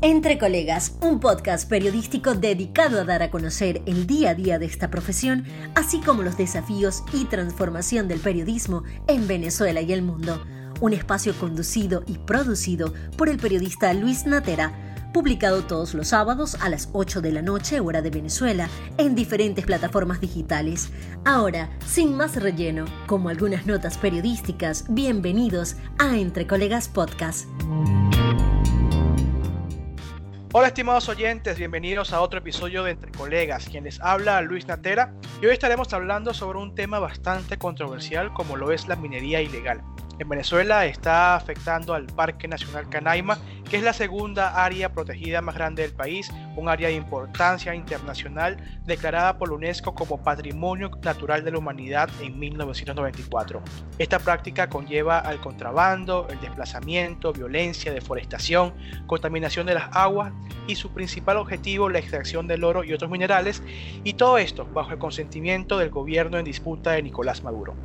Entre Colegas, un podcast periodístico dedicado a dar a conocer el día a día de esta profesión, así como los desafíos y transformación del periodismo en Venezuela y el mundo. Un espacio conducido y producido por el periodista Luis Natera, publicado todos los sábados a las 8 de la noche hora de Venezuela en diferentes plataformas digitales. Ahora, sin más relleno, como algunas notas periodísticas, bienvenidos a Entre Colegas Podcast. Hola estimados oyentes, bienvenidos a otro episodio de Entre Colegas, quien les habla Luis Natera y hoy estaremos hablando sobre un tema bastante controversial como lo es la minería ilegal. En Venezuela está afectando al Parque Nacional Canaima, que es la segunda área protegida más grande del país, un área de importancia internacional declarada por la UNESCO como Patrimonio Natural de la Humanidad en 1994. Esta práctica conlleva al contrabando, el desplazamiento, violencia, deforestación, contaminación de las aguas y su principal objetivo la extracción del oro y otros minerales, y todo esto bajo el consentimiento del gobierno en disputa de Nicolás Maduro.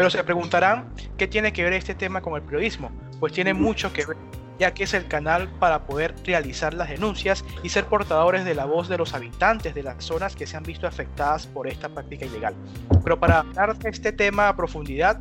Pero se preguntarán qué tiene que ver este tema con el periodismo. Pues tiene mucho que ver, ya que es el canal para poder realizar las denuncias y ser portadores de la voz de los habitantes de las zonas que se han visto afectadas por esta práctica ilegal. Pero para hablar de este tema a profundidad,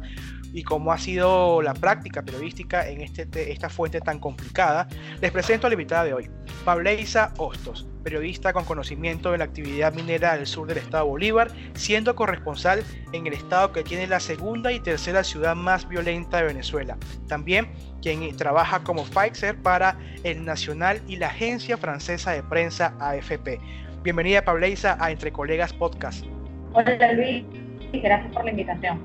y cómo ha sido la práctica periodística en este, esta fuente tan complicada, les presento a la invitada de hoy, Pableisa Hostos, periodista con conocimiento de la actividad minera del sur del estado Bolívar, siendo corresponsal en el estado que tiene la segunda y tercera ciudad más violenta de Venezuela. También quien trabaja como Pfizer para el Nacional y la agencia francesa de prensa AFP. Bienvenida Pableisa a Entre Colegas Podcast. Hola Luis, gracias por la invitación.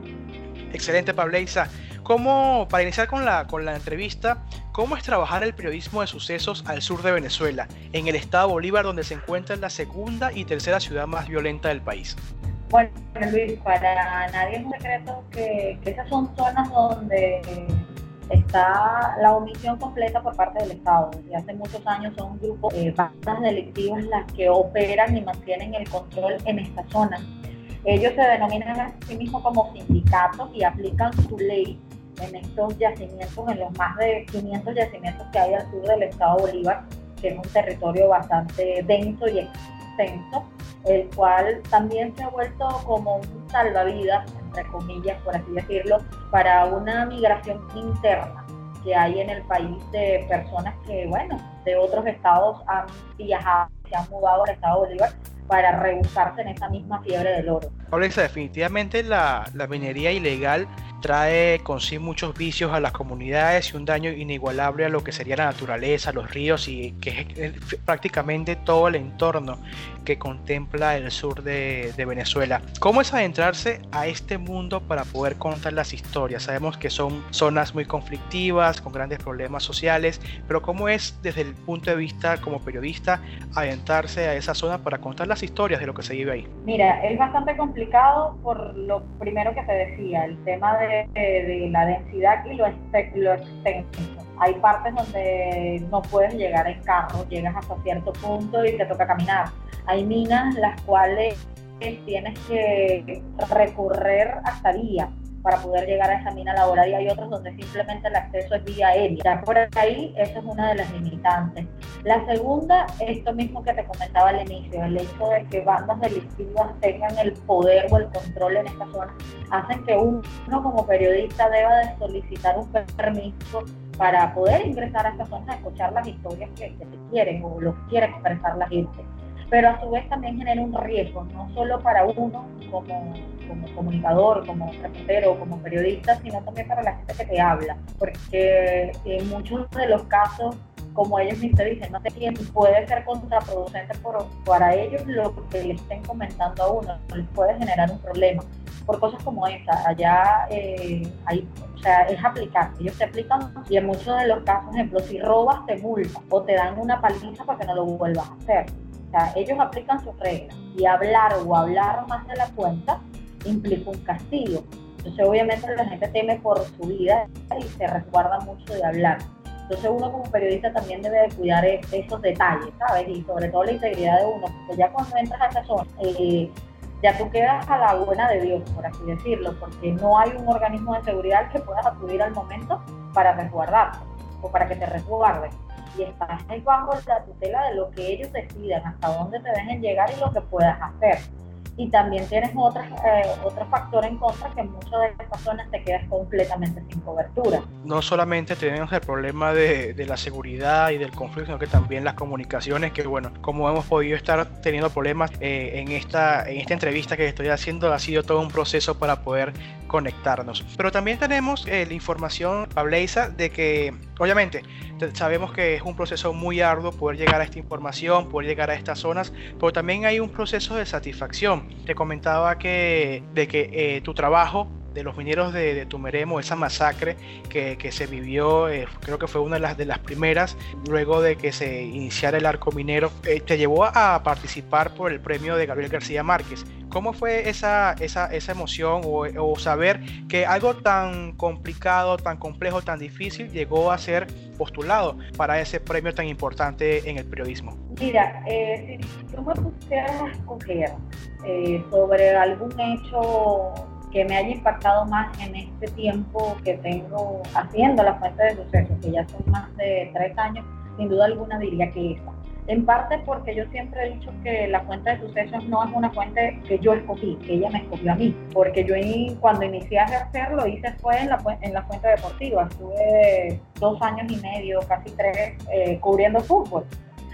Excelente, Pableisa. ¿Cómo, para iniciar con la, con la entrevista, cómo es trabajar el periodismo de sucesos al sur de Venezuela, en el estado Bolívar, donde se encuentra la segunda y tercera ciudad más violenta del país? Bueno, Luis, para nadie es un secreto que, esas son zonas donde está la omisión completa por parte del Estado. Desde hace muchos años son grupos, eh, bandas delictivas las que operan y mantienen el control en esta zona. Ellos se denominan a sí mismos como sindicatos y aplican su ley en estos yacimientos, en los más de 500 yacimientos que hay al sur del estado Bolívar, que es un territorio bastante denso y extenso, el cual también se ha vuelto como un salvavidas, entre comillas, por así decirlo, para una migración interna que hay en el país de personas que, bueno, de otros estados han viajado, se han mudado al estado Bolívar para rebuscarse en esa misma fiebre del oro. Alexa, definitivamente la, la minería ilegal trae con sí muchos vicios a las comunidades y un daño inigualable a lo que sería la naturaleza, los ríos y que es prácticamente todo el entorno que contempla el sur de, Venezuela. ¿Cómo es adentrarse a este mundo para poder contar las historias? Sabemos que son zonas muy conflictivas, con grandes problemas sociales, pero ¿cómo es desde el punto de vista como periodista adentrarse a esa zona para contar las historias de lo que se vive ahí? Mira, es bastante complicado por lo primero que se decía, el tema de de, la densidad y lo, lo extenso. Hay partes donde no puedes llegar en carro, llegas hasta cierto punto y te toca caminar. Hay minas las cuales tienes que recorrer hasta días para poder llegar a esa mina laboral y hay otros donde simplemente el acceso es vía aérea. Por ahí, esa es una de las limitantes. La segunda, esto mismo que te comentaba al inicio, el hecho de que bandas delictivas tengan el poder o el control en esta zona, hacen que uno como periodista deba de solicitar un permiso para poder ingresar a esta zona a escuchar las historias que, que se quieren o lo que quiere expresar la gente pero a su vez también genera un riesgo, no solo para uno como, como comunicador, como reportero, como periodista, sino también para la gente que te habla, porque en muchos de los casos como ellos mismos dicen, no sé quién puede ser contraproducente por, para ellos lo que le estén comentando a uno, les puede generar un problema. Por cosas como esta, allá eh, hay, o sea, es aplicar, ellos te aplican y en muchos de los casos, por ejemplo, si robas te multan o te dan una paliza para que no lo vuelvas a hacer sea, ellos aplican sus reglas y hablar o hablar más de la cuenta implica un castigo. Entonces, obviamente, la gente teme por su vida y se resguarda mucho de hablar. Entonces, uno como periodista también debe de cuidar esos detalles, ¿sabes? Y sobre todo la integridad de uno, porque ya cuando entras a esa zona, eh, ya tú quedas a la buena de Dios, por así decirlo, porque no hay un organismo de seguridad que puedas acudir al momento para resguardarte o para que te resguarden. Y estás bajo la tutela de lo que ellos decidan, hasta dónde te dejen llegar y lo que puedas hacer y también tienes otras, eh, otro factor en contra que en muchas de estas zonas te quedas completamente sin cobertura. No solamente tenemos el problema de, de, la seguridad y del conflicto, sino que también las comunicaciones, que bueno, como hemos podido estar teniendo problemas eh, en, esta, en esta entrevista que estoy haciendo, ha sido todo un proceso para poder conectarnos. Pero también tenemos eh, la información, Pableisa, de que obviamente sabemos que es un proceso muy arduo poder llegar a esta información, poder llegar a estas zonas, pero también hay un proceso de satisfacción. Te comentaba que de que eh, tu trabajo de los mineros de, de Tumeremo, esa masacre que, que se vivió, eh, creo que fue una de las, de las primeras, luego de que se iniciara el arco minero, eh, te llevó a participar por el premio de Gabriel García Márquez. ¿Cómo fue esa, esa, esa emoción o, o, saber que algo tan complicado, tan complejo, tan difícil llegó a ser postulado para ese premio tan importante en el periodismo? Mira, eh, si tú me pusieras a escoger eh, sobre algún hecho que me haya impactado más en este tiempo que tengo haciendo la fuente de sucesos, que ya son más de tres años, sin duda alguna diría que esa. En parte porque yo siempre he dicho que la fuente de sucesos no es una fuente que yo escogí, que ella me escogió a mí, porque yo cuando inicié a ejercer lo hice fue en la, en la fuente deportiva, estuve dos años y medio, casi tres, eh, cubriendo fútbol.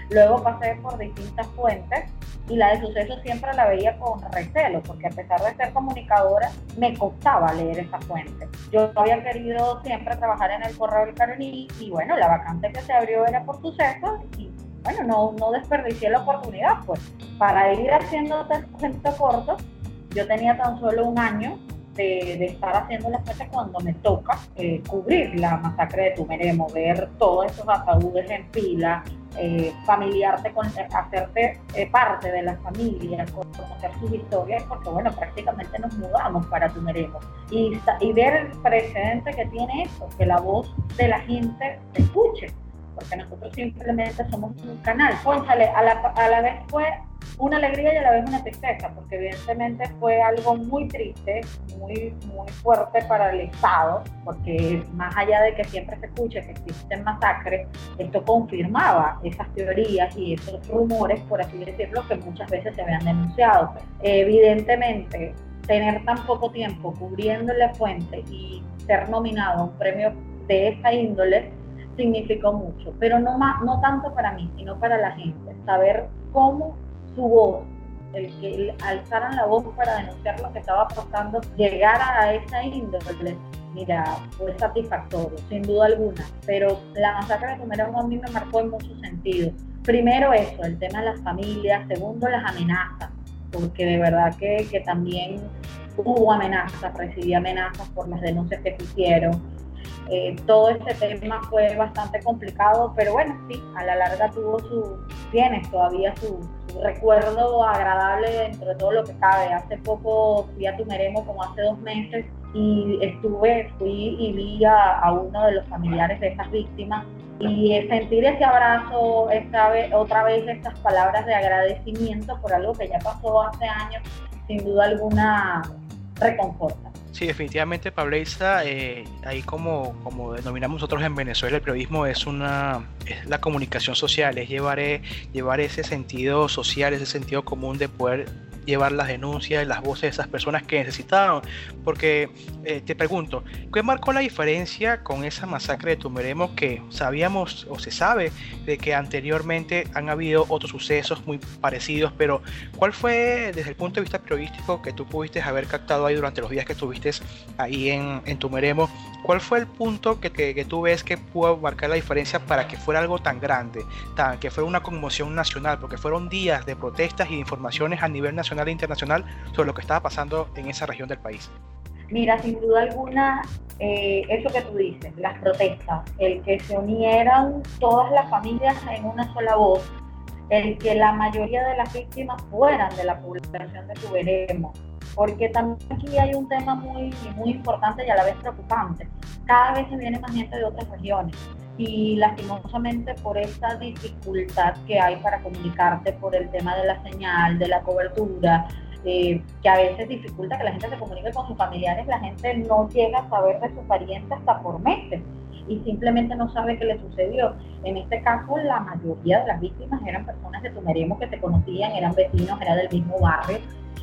Luego pasé por distintas fuentes y la de sucesos siempre la veía con recelo, porque a pesar de ser comunicadora, me costaba leer esa fuente. Yo había querido siempre trabajar en el Correo del Caroní y bueno, la vacante que se abrió era por sucesos y bueno, no, no desperdicié la oportunidad, pues para ir haciendo este cuento corto, yo tenía tan solo un año de, estar haciendo las fechas cuando me toca eh, cubrir la masacre de Tumeremo, ver todos esos ataúdes en fila, eh, familiarte con, hacerte eh, parte de la familia, conocer sus historias, porque bueno, prácticamente nos mudamos para Tumeremo. Y, y ver el precedente que tiene eso, que la voz de la gente se escuche porque nosotros simplemente somos un canal. Pónchale, a la, a la vez fue una alegría y a la vez una tristeza, porque evidentemente fue algo muy triste, muy, muy fuerte para el Estado, porque más allá de que siempre se escuche que existen masacres, esto confirmaba esas teorías y esos rumores, por así decirlo, que muchas veces se habían denunciado. Evidentemente, tener tan poco tiempo cubriendo la fuente y ser nominado a un premio de esa índole, significó mucho, pero no, más, no tanto para mí, sino para la gente. Saber cómo su voz, el que alzaran la voz para denunciar lo que estaba pasando, llegara a esa índole, mira, fue satisfactorio, sin duda alguna. Pero la masacre de Tumerón a mí me marcó en muchos sentidos. Primero eso, el tema de las familias. Segundo, las amenazas, porque de verdad que, que también hubo amenazas, recibí amenazas por las denuncias que se hicieron. Eh, todo ese tema fue bastante complicado, pero bueno, sí, a la larga tuvo su, tiene todavía su, recuerdo agradable dentro de todo lo que cabe. Hace poco fui a Tumeremo, como hace dos meses, y estuve, fui y vi a, uno de los familiares de estas víctimas y sentir ese abrazo, esta otra vez estas palabras de agradecimiento por algo que ya pasó hace años, sin duda alguna reconforta. Sí, definitivamente, Pableisa, eh, ahí como, como denominamos nosotros en Venezuela, el periodismo es una es la comunicación social, es llevar, eh, llevar ese sentido social, ese sentido común de poder llevar las denuncias, las voces de esas personas que necesitaban. Porque eh, te pregunto, ¿qué marcó la diferencia con esa masacre de Tumeremo que sabíamos o se sabe de que anteriormente han habido otros sucesos muy parecidos, pero ¿cuál fue desde el punto de vista periodístico que tú pudiste haber captado ahí durante los días que estuviste ahí en, en Tumeremo? ¿Cuál fue el punto que, que, tú ves que pudo marcar la diferencia para que fuera algo tan grande, tan, que fuera una conmoción nacional? Porque fueron días de protestas y de informaciones a nivel nacional e internacional sobre lo que estaba pasando en esa región del país. Mira, sin duda alguna, eh, eso que tú dices, las protestas, el que se unieran todas las familias en una sola voz, el que la mayoría de las víctimas fueran de la población de Tuberemo, porque también aquí hay un tema muy, muy importante y a la vez preocupante. Cada vez se viene más gente de otras regiones y lastimosamente por esa dificultad que hay para comunicarte por el tema de la señal, de la cobertura, eh, que a veces dificulta que la gente se comunique con sus familiares, la gente no llega a saber de su pariente hasta por meses y simplemente no sabe qué le sucedió. En este caso, la mayoría de las víctimas eran personas de Tumeremo que se conocían, eran vecinos, era del mismo barrio.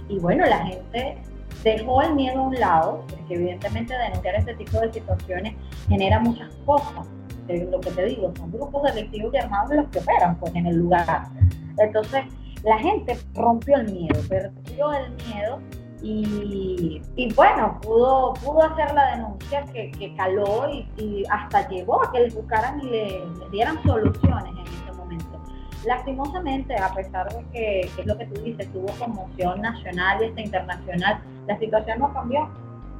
Y bueno, la gente dejó el miedo a un lado, porque evidentemente denunciar este tipo de situaciones genera muchas cosas. Lo que te digo, son grupos delictivos y armados los que operan pues, en el lugar. Entonces, la gente rompió el miedo, perdió el miedo y, bueno, pudo, pudo hacer la denuncia que, caló y, hasta llevó a que les buscaran y le, dieran soluciones en ese momento. Lastimosamente, a pesar de que, es lo que tú dices, tuvo conmoción nacional y hasta internacional, la situación no cambió.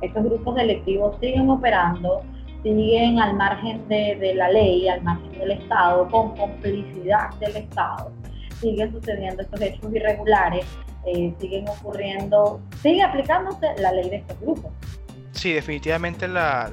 Estos grupos delictivos siguen operando, siguen al margen de, de la ley, al margen del Estado, con complicidad del Estado. Siguen sucediendo estos hechos irregulares eh, siguen ocurriendo, sigue aplicándose la ley de estos grupos. Sí, definitivamente la,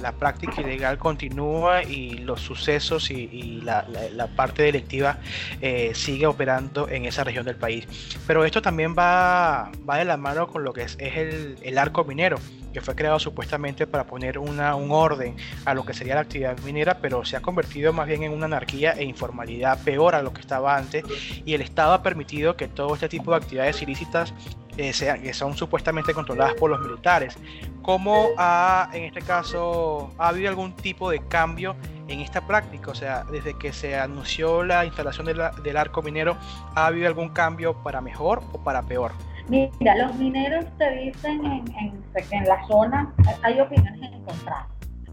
la, práctica ilegal continúa y los sucesos y, la, la, parte delictiva eh, sigue operando en esa región del país. Pero esto también va, va de la mano con lo que es, es el, el, arco minero, que fue creado supuestamente para poner una, un orden a lo que sería la actividad minera, pero se ha convertido más bien en una anarquía e informalidad peor a lo que estaba antes y el Estado ha permitido que todo este tipo de actividades ilícitas eh, que son supuestamente controladas por los militares. ¿Cómo ha, en este caso, ha habido algún tipo de cambio en esta práctica? O sea, desde que se anunció la instalación del arco minero, ¿ha habido algún cambio para mejor o para peor? Mira, los mineros te dicen en, en, en la zona, hay opiniones encontradas.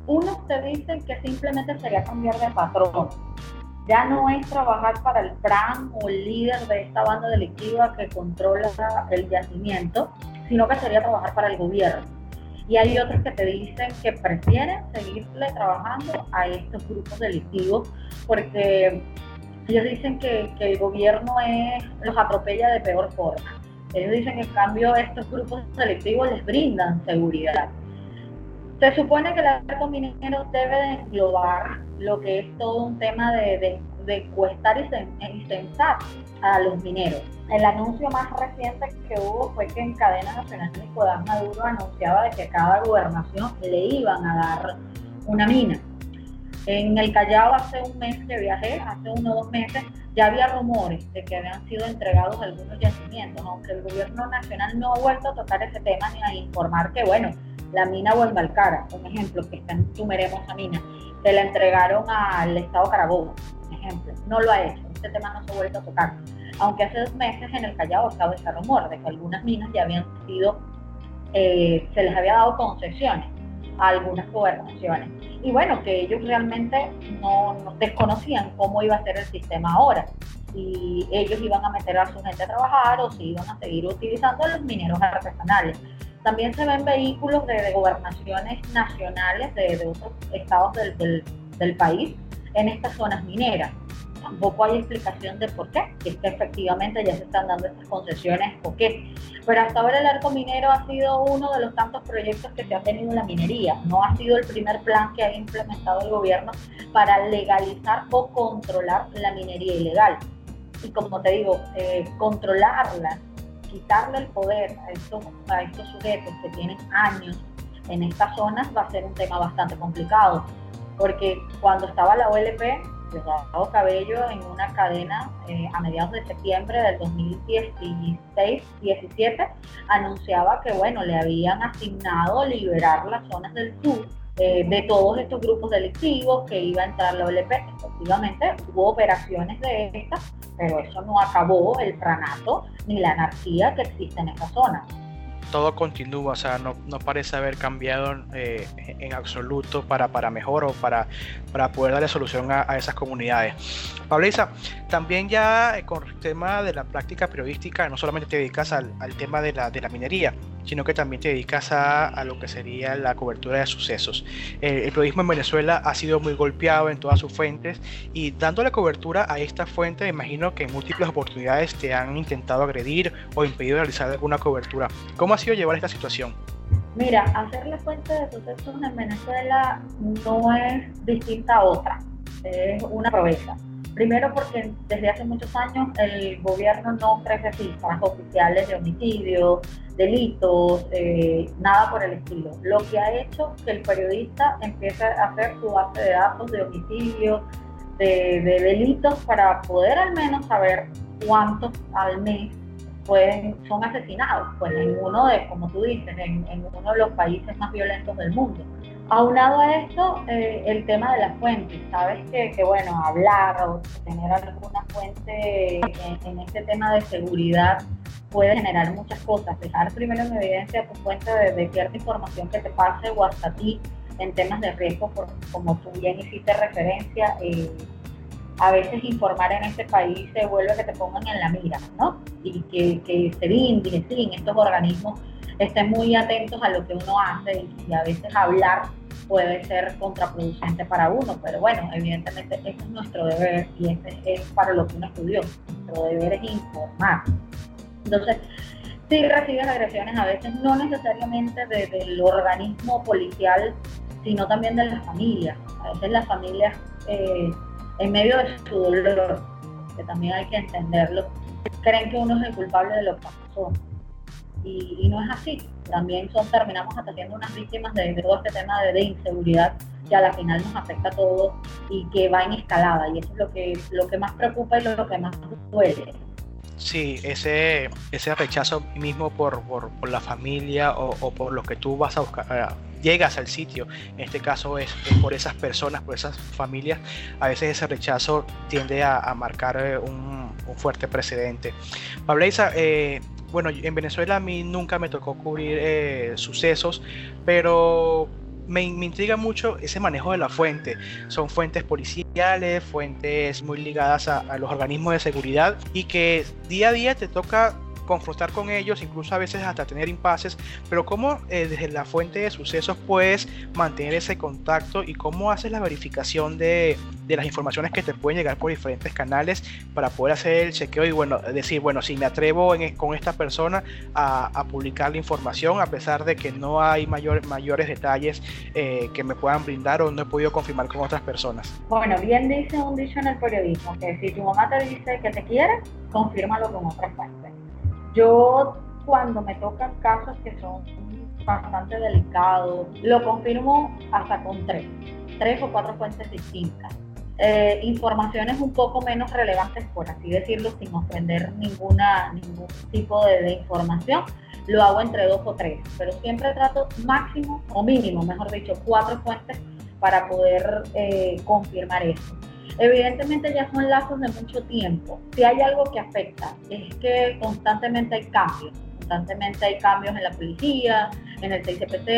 Unos te dicen que simplemente sería cambiar de patrón, ya no es trabajar para el PRAM o el líder de esta banda delictiva que controla el yacimiento, sino que sería trabajar para el gobierno. Y hay otros que te dicen que prefieren seguirle trabajando a estos grupos delictivos porque ellos dicen que, que el gobierno los atropella de peor forma. Ellos dicen que en cambio estos grupos delictivos les brindan seguridad. Se supone que el arco minero debe de englobar lo que es todo un tema de, de, de encuestar y, censar a los mineros. El anuncio más reciente que hubo fue que en cadena nacional Nicolás Maduro anunciaba de que cada gobernación le iban a dar una mina. En el Callao hace un mes que viajé, hace uno o dos meses, ya había rumores de que habían sido entregados algunos yacimientos, aunque el gobierno nacional no ha vuelto a tocar ese tema ni a informar que, bueno, la mina Huelvalcara, un ejemplo, que está en Tumeremos a mina, se la entregaron al Estado Carabobo, un ejemplo. No lo ha hecho, este tema no se ha vuelto a tocar. Aunque hace dos meses en el Callao estaba ese rumor de que algunas minas ya habían sido, eh, se les había dado concesiones a algunas gobernaciones. Y bueno, que ellos realmente no, no, desconocían cómo iba a ser el sistema ahora. Si ellos iban a meter a su gente a trabajar o si iban a seguir utilizando los mineros artesanales. También se ven vehículos de, gobernaciones nacionales de, otros estados del, del, país en estas zonas mineras. Tampoco hay explicación de por qué, que es que efectivamente ya se están dando estas concesiones o qué. Pero hasta ahora el arco minero ha sido uno de los tantos proyectos que se ha tenido en la minería. No ha sido el primer plan que ha implementado el gobierno para legalizar o controlar la minería ilegal. Y como te digo, eh, controlarla quitarle el poder a estos, a estos sujetos que tienen años en estas zonas va a ser un tema bastante complicado, porque cuando estaba la OLP, Diosdado Cabello en una cadena eh, a mediados de septiembre del 2016-17 anunciaba que bueno, le habían asignado liberar las zonas del sur eh, de todos estos grupos delictivos que iba a entrar la OLP. Efectivamente, hubo operaciones de estas, pero eso no acabó el franato ni la anarquía que existe en esa zona todo continúa, o sea, no, parece haber cambiado eh, en absoluto para, para mejor o para, para poder darle solución a, esas comunidades. Pablisa, también ya con el tema de la práctica periodística, no solamente te dedicas al, tema de la, de la minería, sino que también te dedicas a, lo que sería la cobertura de sucesos. Eh, el periodismo en Venezuela ha sido muy golpeado en todas sus fuentes y dándole cobertura a esta fuente, imagino que en múltiples oportunidades te han intentado agredir o impedido realizar alguna cobertura. ¿Cómo ha sido llevar esta situación? Mira, hacer la fuente de sucesos en Venezuela no es distinta a otra, es una proeza. Primero porque desde hace muchos años el gobierno no ofrece cifras oficiales de homicidios, delitos, eh, nada por el estilo. Lo que ha hecho que el periodista empiece a hacer su base de datos de homicidios, de, delitos, para poder al menos saber cuántos al mes pueden, son asesinados, pues en uno de, como tú dices, en, uno de los países más violentos del mundo. Aunado a esto, eh, el tema de las fuentes. Sabes que, que, bueno, hablar o tener alguna fuente en, este tema de seguridad puede generar muchas cosas. Dejar primero en evidencia tu fuente de, cierta información que te pase o hasta ti en temas de riesgo, como tú bien hiciste referencia, eh, a veces informar en este país se vuelve que te pongan en la mira, ¿no? Y que, que se en estos organismos estén muy atentos a lo que uno hace y, a veces hablar puede ser contraproducente para uno, pero bueno, evidentemente ese es nuestro deber y ese es para lo que uno estudió. Nuestro deber es informar. Entonces, sí recibes agresiones a veces, no necesariamente del organismo policial, sino también de las familias. A veces las familias, eh, en medio de su dolor, que también hay que entenderlo, creen que uno es el culpable de lo que pasó. Y, no es así. También son, terminamos atendiendo unas víctimas de, todo este tema de, inseguridad que a la final nos afecta a todos y que va en escalada. Y eso es lo que, lo que más preocupa y lo que más duele. Sí, ese, ese rechazo mismo por, por, la familia o, por lo que tú vas a buscar, eh, llegas al sitio, en este caso es, por esas personas, por esas familias, a veces ese rechazo tiende a, marcar eh, un, fuerte precedente. Pableisa, eh, bueno, en Venezuela a mí nunca me tocó cubrir sucesos, pero me, intriga mucho ese manejo de la fuente. Son fuentes policiales, fuentes muy ligadas a, los organismos de seguridad y que día a día te toca confrontar con ellos, incluso a veces hasta tener impases, pero cómo eh, desde la fuente de sucesos puedes mantener ese contacto y cómo haces la verificación de, de, las informaciones que te pueden llegar por diferentes canales para poder hacer el chequeo y bueno, decir, bueno, si me atrevo con esta persona a, publicar la información a pesar de que no hay mayor, mayores detalles eh, que me puedan brindar o no he podido confirmar con otras personas. Bueno, bien dice un dicho en el periodismo, que si tu mamá te dice que te quiere, confírmalo con otras fuentes. Yo cuando me tocan casos que son bastante delicados, lo confirmo hasta con tres, tres o cuatro fuentes distintas. Eh, informaciones un poco menos relevantes, por así decirlo, sin ofender ninguna, ningún tipo de, información, lo hago entre dos o tres, pero siempre trato máximo o mínimo, mejor dicho, cuatro fuentes para poder eh, confirmar eso. Evidentemente ya son lazos de mucho tiempo. Si hay algo que afecta es que constantemente hay cambios. Constantemente hay cambios en la policía, en el CICPT,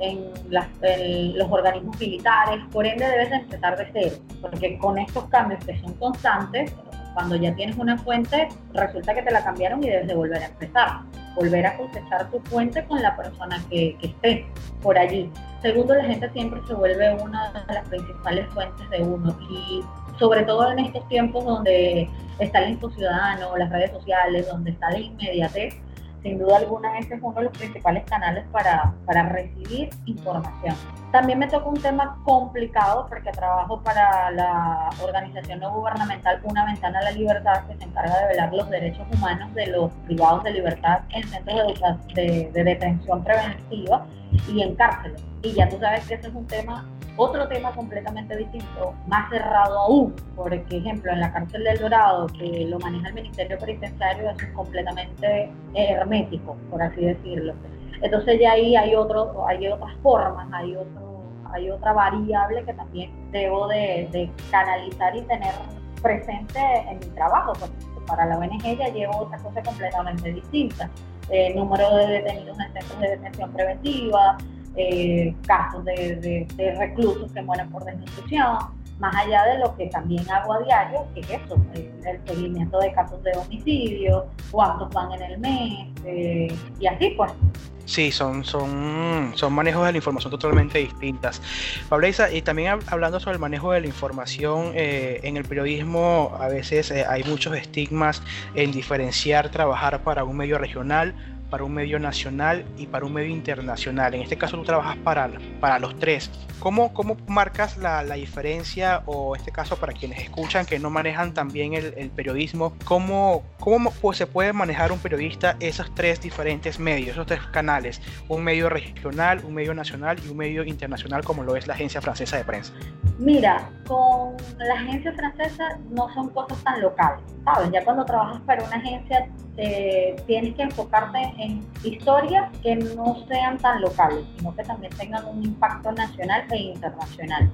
en, los organismos militares. Por ende debes empezar de cero, porque con estos cambios que son constantes, cuando ya tienes una fuente, resulta que te la cambiaron y debes de volver a empezar. Volver a cosechar tu fuente con la persona que, esté por allí. Segundo, la gente siempre se vuelve una de las principales fuentes de uno y sobre todo en estos tiempos donde está el info ciudadano, las redes sociales, donde está la inmediatez, sin duda alguna este es uno de los principales canales para, para recibir información. También me toca un tema complicado porque trabajo para la organización no gubernamental Una Ventana a la Libertad que se encarga de velar los derechos humanos de los privados de libertad en centros de, de detención preventiva y en cárceles. Y ya tú sabes que ese es un tema otro tema completamente distinto, más cerrado aún, por ejemplo, en la cárcel del Dorado, que lo maneja el Ministerio Penitenciario, es completamente hermético, por así decirlo. Entonces ya ahí hay, otro, hay otras formas, hay, otro, hay otra variable que también debo de, canalizar y tener presente en mi trabajo, porque para la ONG ya llevo otra cosa completamente distinta. El número de detenidos en centros de detención preventiva, eh, casos de, reclusos que mueren por desnutrición, más allá de lo que también hago a diario, que es eso, el, seguimiento de casos de homicidio, cuántos van en el mes, eh, y así pues. Sí, son, son, son manejos de la información totalmente distintas. Pableza, y también hablando sobre el manejo de la información, eh, en el periodismo a veces hay muchos estigmas en diferenciar trabajar para un medio regional para un medio nacional y para un medio internacional. En este caso tú trabajas para, para los tres. ¿Cómo, cómo marcas la, la diferencia o en este caso para quienes escuchan que no manejan también el, el periodismo, cómo, cómo pues, se puede manejar un periodista esos tres diferentes medios, esos tres canales, un medio regional, un medio nacional y un medio internacional como lo es la agencia francesa de prensa? Mira, con la agencia francesa no son cosas tan locales, ¿sabes? Ya cuando trabajas para una agencia eh, tienes que enfocarte en historias que no sean tan locales, sino que también tengan un impacto nacional e internacional.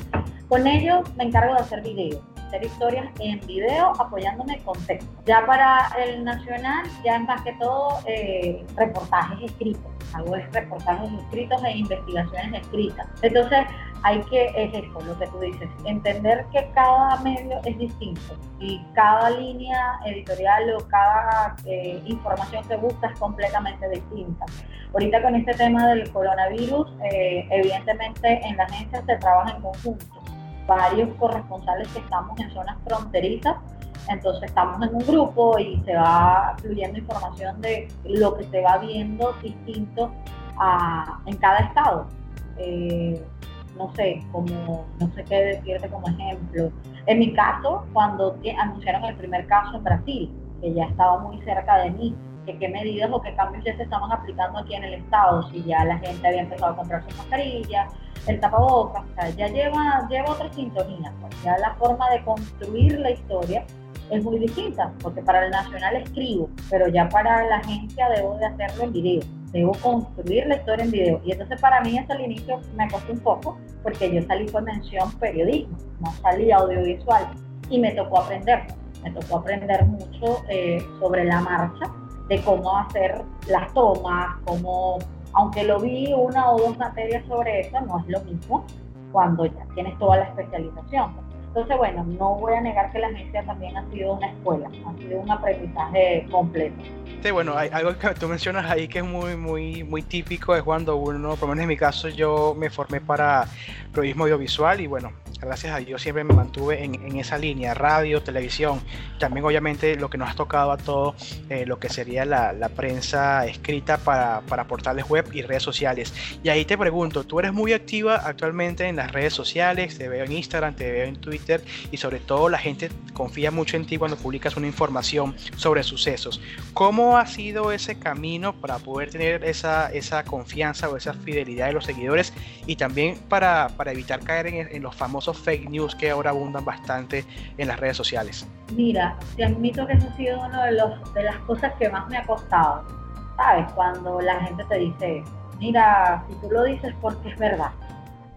Con ello me encargo de hacer videos, hacer historias en video apoyándome con texto. Ya para el nacional, ya es más que todo eh, reportajes escritos, hago reportajes escritos e investigaciones escritas. Entonces, hay que, es esto, lo que tú dices, entender que cada medio es distinto y cada línea editorial o cada eh, información que busca es completamente distinta. Ahorita con este tema del coronavirus, eh, evidentemente en la agencia se trabaja en conjunto. Varios corresponsales que estamos en zonas fronterizas, entonces estamos en un grupo y se va fluyendo información de lo que se va viendo distinto a, en cada estado. Eh, no sé, como, no sé qué decirte como ejemplo. En mi caso, cuando anunciaron el primer caso en Brasil, que ya estaba muy cerca de mí, que qué medidas o qué cambios ya se estaban aplicando aquí en el estado, si ya la gente había empezado a comprar su mascarilla, el tapabocas, ya lleva, lleva otra sintonía, pues ya la forma de construir la historia es muy distinta, porque para el nacional escribo, pero ya para la agencia debo de hacerlo en video debo construir la en video. Y entonces para mí eso al inicio me costó un poco, porque yo salí con mención periodismo, no salí audiovisual, y me tocó aprender, me tocó aprender mucho eh, sobre la marcha, de cómo hacer las tomas, cómo, aunque lo vi una o dos materias sobre eso, no es lo mismo cuando ya tienes toda la especialización. Entonces, bueno, no voy a negar que la agencia también ha sido una escuela, ha sido un aprendizaje completo. Sí, bueno, hay algo que tú mencionas ahí que es muy, muy, muy típico, es cuando uno, por lo menos en mi caso, yo me formé para periodismo audiovisual y bueno, gracias a Dios siempre me mantuve en, esa línea, radio, televisión, también obviamente lo que nos ha tocado a todos, eh, lo que sería la, prensa escrita para, para, portales web y redes sociales. Y ahí te pregunto, tú eres muy activa actualmente en las redes sociales, te veo en Instagram, te veo en Twitter y sobre todo la gente confía mucho en ti cuando publicas una información sobre sucesos. ¿Cómo ha sido ese camino para poder tener esa, esa confianza o esa fidelidad de los seguidores y también para, para evitar caer en, en los famosos fake news que ahora abundan bastante en las redes sociales? Mira, te admito que eso ha sido una de, los, de las cosas que más me ha costado. ¿Sabes? Cuando la gente te dice, mira, si tú lo dices porque es verdad,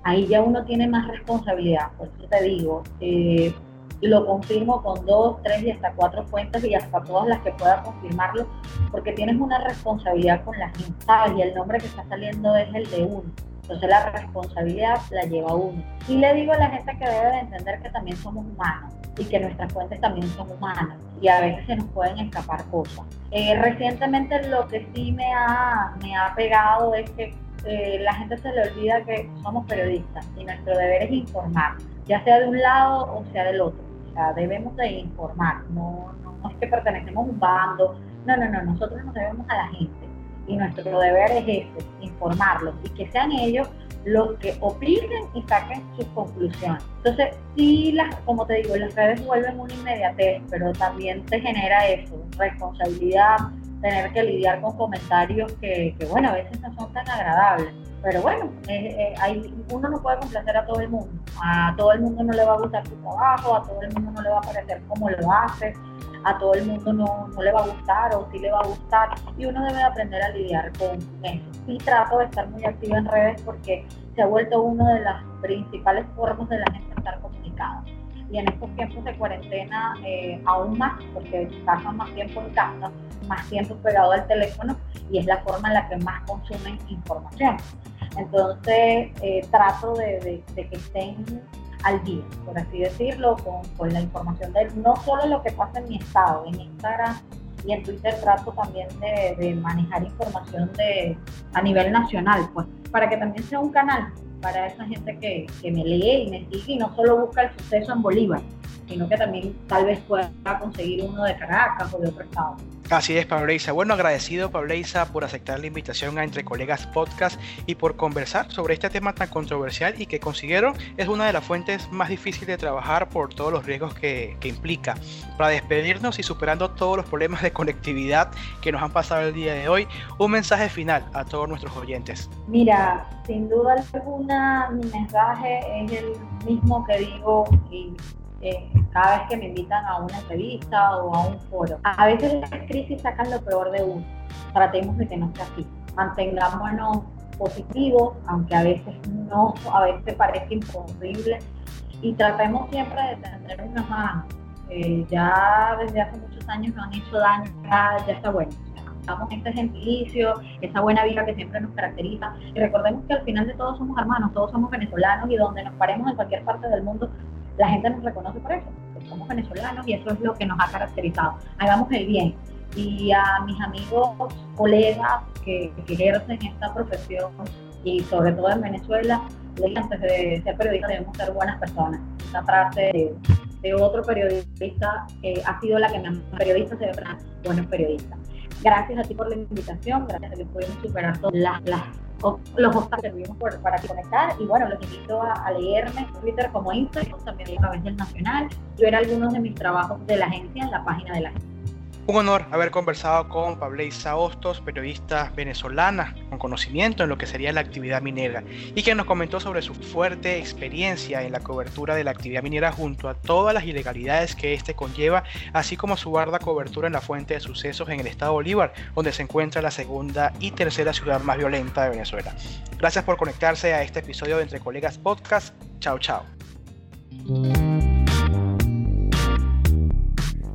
ahí ya uno tiene más responsabilidad. Por eso te digo, eh, lo confirmo con dos, tres y hasta cuatro fuentes y hasta todas las que pueda confirmarlo, porque tienes una responsabilidad con la gente. Y el nombre que está saliendo es el de uno. Entonces la responsabilidad la lleva uno. Y le digo a la gente que debe de entender que también somos humanos y que nuestras fuentes también son humanas y a veces se nos pueden escapar cosas. Eh, recientemente lo que sí me ha, me ha pegado es que eh, la gente se le olvida que somos periodistas y nuestro deber es informar, ya sea de un lado o sea del otro. O sea, debemos de informar, no, no, no es que pertenecemos a un bando, no, no, no, nosotros nos debemos a la gente y nuestro deber es ese, informarlos y que sean ellos los que opinen y saquen sus conclusiones. Entonces, sí, las, como te digo, las redes vuelven una inmediatez, pero también te genera eso, responsabilidad, tener que lidiar con comentarios que, que bueno, a veces no son tan agradables. Pero bueno, hay, uno no puede complacer a todo el mundo. A todo el mundo no le va a gustar su trabajo, a todo el mundo no le va a parecer como lo hace a todo el mundo no, no, le va a gustar o sí le va a gustar y uno debe aprender a lidiar con eso. Y trato de estar muy activa en redes porque se ha vuelto una de las principales formas de la gente estar comunicada. Y en estos tiempos de cuarentena eh, aún más, porque pasan más tiempo en casa, más tiempo pegado al teléfono y es la forma en la que más consumen información. Entonces eh, trato de, de que estén al día, por así decirlo, con, la información de no solo lo que pasa en mi estado, en Instagram y en Twitter trato también de, manejar información de, a nivel nacional, pues, para que también sea un canal para esa gente que, que me lee y me sigue y no solo busca el suceso en Bolívar, sino que también tal vez pueda conseguir uno de Caracas o de otro estado. Así es, Pableisa. Bueno, agradecido, Pableisa, por aceptar la invitación a Entre Colegas Podcast y por conversar sobre este tema tan controversial y que considero es una de las fuentes más difíciles de trabajar por todos los riesgos que, que implica. Para despedirnos y superando todos los problemas de conectividad que nos han pasado el día de hoy, un mensaje final a todos nuestros oyentes. Mira, sin duda alguna, mi mensaje es el mismo que digo y eh, cada vez que me invitan a una entrevista o a un foro. A veces las crisis sacan lo peor de uno. Tratemos de que no sea así. Mantengámonos positivos, aunque a veces no, a veces parece imposible. Y tratemos siempre de tener una mano. Eh, ya desde hace muchos años nos han hecho daño, ya, ya está bueno este gentilicio, esa buena vida que siempre nos caracteriza. Y recordemos que al final de todos somos hermanos, todos somos venezolanos y donde nos paremos en cualquier parte del mundo, la gente nos reconoce por eso, que somos venezolanos y eso es lo que nos ha caracterizado. Hagamos el bien. Y a mis amigos, colegas que, ejercen esta profesión y sobre todo en Venezuela, antes de ser periodista debemos ser buenas personas. Esta frase de, otro periodista que ha sido la que me periodista se ve buenos periodistas. Gracias a ti por la invitación, gracias a que pudimos superar todas las, las los obstáculos que tuvimos para conectar y bueno, los invito a, leerme Twitter como Instagram, también a través del Nacional, yo era algunos de mis trabajos de la agencia en la página de la agencia. Un honor haber conversado con Pableisa Hostos, periodista venezolana con conocimiento en lo que sería la actividad minera y que nos comentó sobre su fuerte experiencia en la cobertura de la actividad minera junto a todas las ilegalidades que éste conlleva, así como su barda cobertura en la fuente de sucesos en el estado Bolívar, donde se encuentra la segunda y tercera ciudad más violenta de Venezuela. Gracias por conectarse a este episodio de Entre Colegas Podcast. Chao, chao.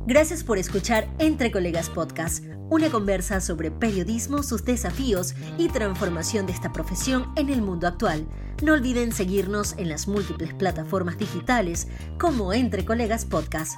Gracias por escuchar Entre Colegas Podcast, una conversa sobre periodismo, sus desafíos y transformación de esta profesión en el mundo actual. No olviden seguirnos en las múltiples plataformas digitales como Entre Colegas Podcast.